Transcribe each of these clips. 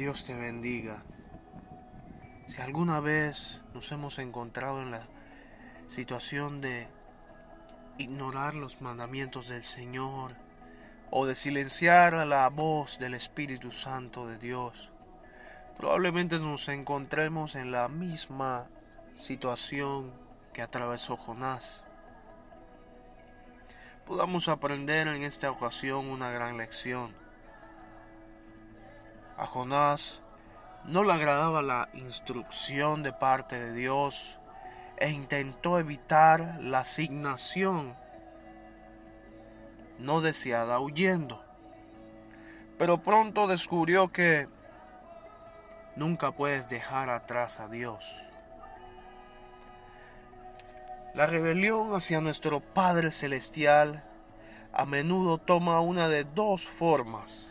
Dios te bendiga. Si alguna vez nos hemos encontrado en la situación de ignorar los mandamientos del Señor o de silenciar la voz del Espíritu Santo de Dios, probablemente nos encontremos en la misma situación que atravesó Jonás. Podamos aprender en esta ocasión una gran lección. A Jonás no le agradaba la instrucción de parte de Dios e intentó evitar la asignación no deseada huyendo. Pero pronto descubrió que nunca puedes dejar atrás a Dios. La rebelión hacia nuestro Padre Celestial a menudo toma una de dos formas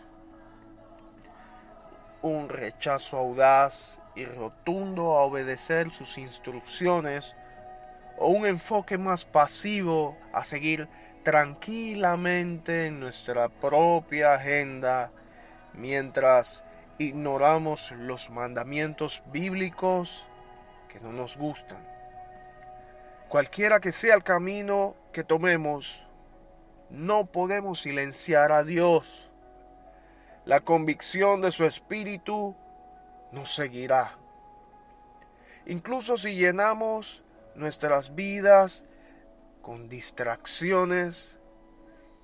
un rechazo audaz y rotundo a obedecer sus instrucciones o un enfoque más pasivo a seguir tranquilamente en nuestra propia agenda mientras ignoramos los mandamientos bíblicos que no nos gustan. Cualquiera que sea el camino que tomemos, no podemos silenciar a Dios la convicción de su espíritu nos seguirá. Incluso si llenamos nuestras vidas con distracciones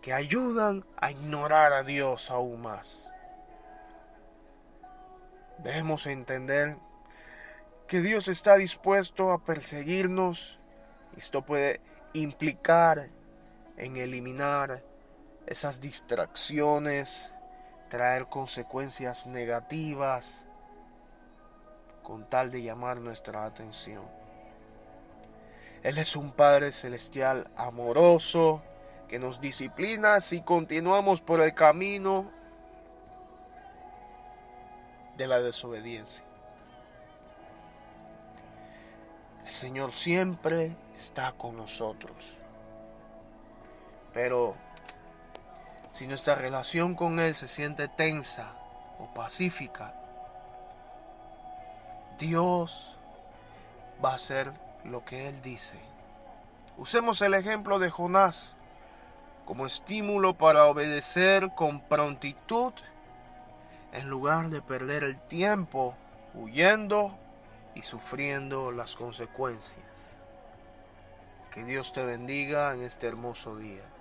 que ayudan a ignorar a Dios aún más. Debemos entender que Dios está dispuesto a perseguirnos. Esto puede implicar en eliminar esas distracciones, traer consecuencias negativas con tal de llamar nuestra atención. Él es un Padre Celestial amoroso que nos disciplina si continuamos por el camino de la desobediencia. El Señor siempre está con nosotros. Pero si nuestra relación con Él se siente tensa o pacífica, Dios va a hacer lo que Él dice. Usemos el ejemplo de Jonás como estímulo para obedecer con prontitud en lugar de perder el tiempo huyendo y sufriendo las consecuencias. Que Dios te bendiga en este hermoso día.